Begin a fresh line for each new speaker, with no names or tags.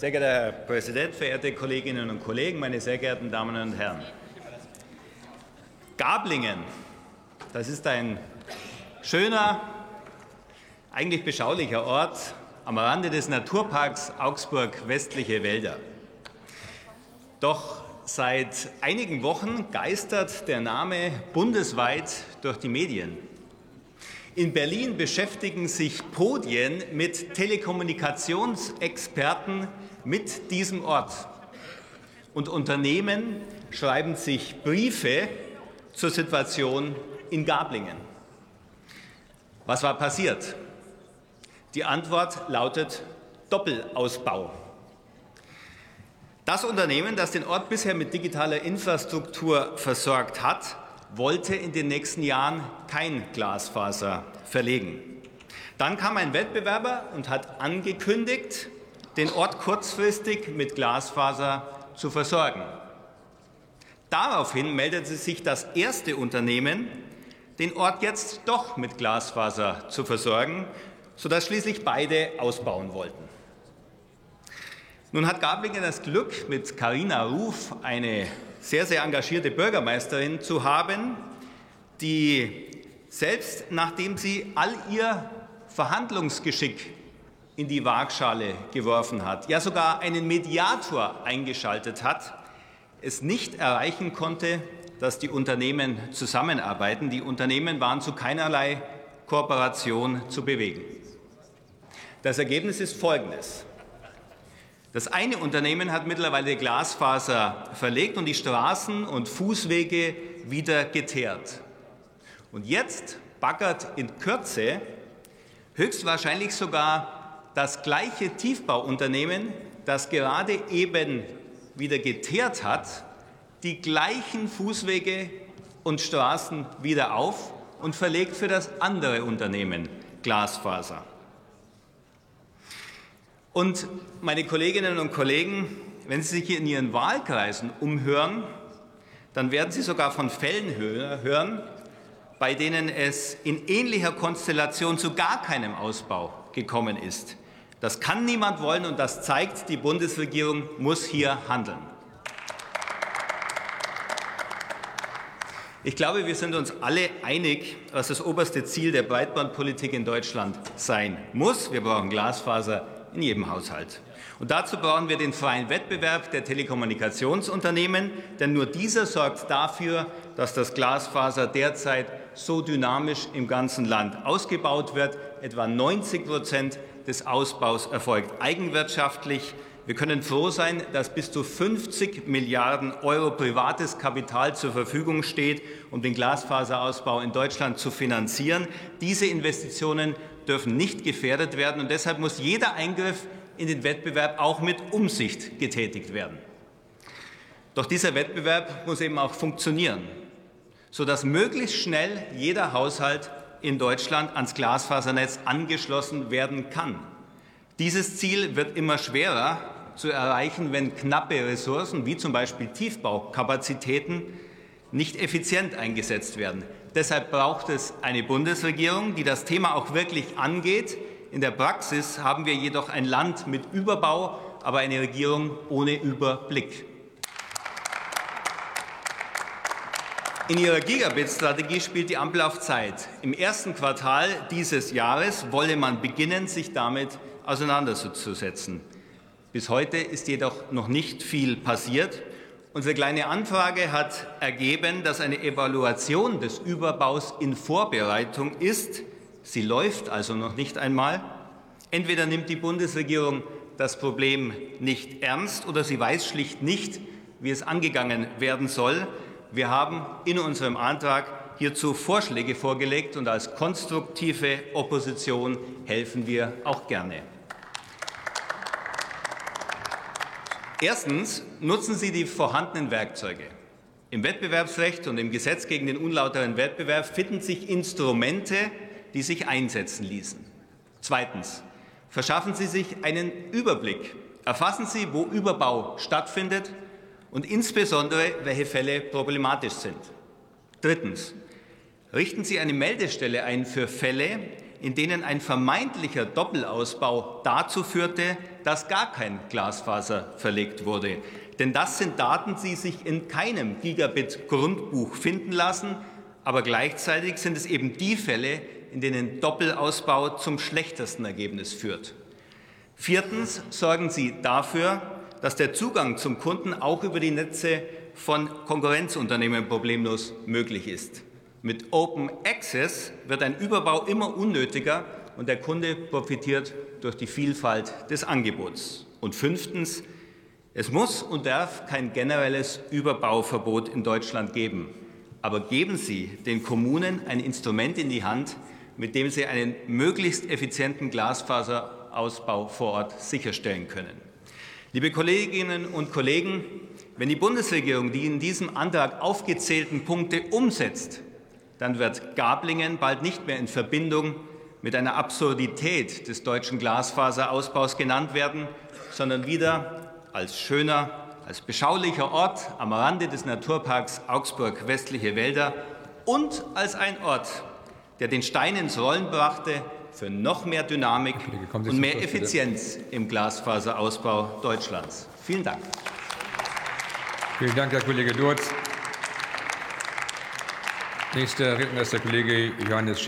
Sehr geehrter Herr Präsident, verehrte Kolleginnen und Kollegen, meine sehr geehrten Damen und Herren! Gablingen, das ist ein schöner, eigentlich beschaulicher Ort am Rande des Naturparks Augsburg westliche Wälder. Doch seit einigen Wochen geistert der Name bundesweit durch die Medien. In Berlin beschäftigen sich Podien mit Telekommunikationsexperten mit diesem Ort. Und Unternehmen schreiben sich Briefe zur Situation in Gablingen. Was war passiert? Die Antwort lautet Doppelausbau. Das Unternehmen, das den Ort bisher mit digitaler Infrastruktur versorgt hat, wollte in den nächsten Jahren kein Glasfaser verlegen. Dann kam ein Wettbewerber und hat angekündigt, den Ort kurzfristig mit Glasfaser zu versorgen. Daraufhin meldete sich das erste Unternehmen, den Ort jetzt doch mit Glasfaser zu versorgen, sodass schließlich beide ausbauen wollten. Nun hat Gablingen das Glück, mit Karina Ruf eine sehr, sehr engagierte Bürgermeisterin zu haben, die selbst nachdem sie all ihr Verhandlungsgeschick in die Waagschale geworfen hat, ja sogar einen Mediator eingeschaltet hat, es nicht erreichen konnte, dass die Unternehmen zusammenarbeiten. Die Unternehmen waren zu keinerlei Kooperation zu bewegen. Das Ergebnis ist folgendes. Das eine Unternehmen hat mittlerweile Glasfaser verlegt und die Straßen und Fußwege wieder geteert. Und jetzt baggert in Kürze höchstwahrscheinlich sogar das gleiche Tiefbauunternehmen, das gerade eben wieder geteert hat, die gleichen Fußwege und Straßen wieder auf und verlegt für das andere Unternehmen Glasfaser. Und meine Kolleginnen und Kollegen, wenn Sie sich hier in Ihren Wahlkreisen umhören, dann werden Sie sogar von Fällen hören, bei denen es in ähnlicher Konstellation zu gar keinem Ausbau gekommen ist. Das kann niemand wollen, und das zeigt, die Bundesregierung muss hier handeln. Ich glaube, wir sind uns alle einig, was das oberste Ziel der Breitbandpolitik in Deutschland sein muss. Wir brauchen Glasfaser in jedem Haushalt. Und dazu brauchen wir den freien Wettbewerb der Telekommunikationsunternehmen, denn nur dieser sorgt dafür, dass das Glasfaser derzeit so dynamisch im ganzen Land ausgebaut wird. Etwa 90 Prozent des Ausbaus erfolgt eigenwirtschaftlich. Wir können froh sein, dass bis zu 50 Milliarden Euro privates Kapital zur Verfügung steht, um den Glasfaserausbau in Deutschland zu finanzieren. Diese Investitionen dürfen nicht gefährdet werden, und deshalb muss jeder Eingriff in den Wettbewerb auch mit Umsicht getätigt werden. Doch dieser Wettbewerb muss eben auch funktionieren sodass möglichst schnell jeder Haushalt in Deutschland ans Glasfasernetz angeschlossen werden kann. Dieses Ziel wird immer schwerer zu erreichen, wenn knappe Ressourcen wie zum Beispiel Tiefbaukapazitäten nicht effizient eingesetzt werden. Deshalb braucht es eine Bundesregierung, die das Thema auch wirklich angeht. In der Praxis haben wir jedoch ein Land mit Überbau, aber eine Regierung ohne Überblick. In ihrer Gigabit-Strategie spielt die Ampel auf Zeit. Im ersten Quartal dieses Jahres wolle man beginnen, sich damit auseinanderzusetzen. Bis heute ist jedoch noch nicht viel passiert. Unsere kleine Anfrage hat ergeben, dass eine Evaluation des Überbaus in Vorbereitung ist. Sie läuft also noch nicht einmal. Entweder nimmt die Bundesregierung das Problem nicht ernst oder sie weiß schlicht nicht, wie es angegangen werden soll. Wir haben in unserem Antrag hierzu Vorschläge vorgelegt, und als konstruktive Opposition helfen wir auch gerne. Erstens nutzen Sie die vorhandenen Werkzeuge. Im Wettbewerbsrecht und im Gesetz gegen den unlauteren Wettbewerb finden sich Instrumente, die sich einsetzen ließen. Zweitens verschaffen Sie sich einen Überblick. Erfassen Sie, wo Überbau stattfindet und insbesondere, welche Fälle problematisch sind. Drittens. Richten Sie eine Meldestelle ein für Fälle, in denen ein vermeintlicher Doppelausbau dazu führte, dass gar kein Glasfaser verlegt wurde. Denn das sind Daten, die sich in keinem Gigabit-Grundbuch finden lassen, aber gleichzeitig sind es eben die Fälle, in denen Doppelausbau zum schlechtesten Ergebnis führt. Viertens sorgen Sie dafür, dass der Zugang zum Kunden auch über die Netze von Konkurrenzunternehmen problemlos möglich ist. Mit Open Access wird ein Überbau immer unnötiger und der Kunde profitiert durch die Vielfalt des Angebots. Und fünftens, es muss und darf kein generelles Überbauverbot in Deutschland geben. Aber geben Sie den Kommunen ein Instrument in die Hand, mit dem sie einen möglichst effizienten Glasfaserausbau vor Ort sicherstellen können. Liebe Kolleginnen und Kollegen, wenn die Bundesregierung die in diesem Antrag aufgezählten Punkte umsetzt, dann wird Gablingen bald nicht mehr in Verbindung mit einer Absurdität des deutschen Glasfaserausbaus genannt werden, sondern wieder als schöner, als beschaulicher Ort am Rande des Naturparks Augsburg westliche Wälder und als ein Ort, der den Stein ins Rollen brachte, für noch mehr Dynamik und mehr Effizienz im Glasfaserausbau Deutschlands. Vielen Dank.
Vielen Dank, Herr Kollege Durz. Nächster Redner ist der Kollege Johannes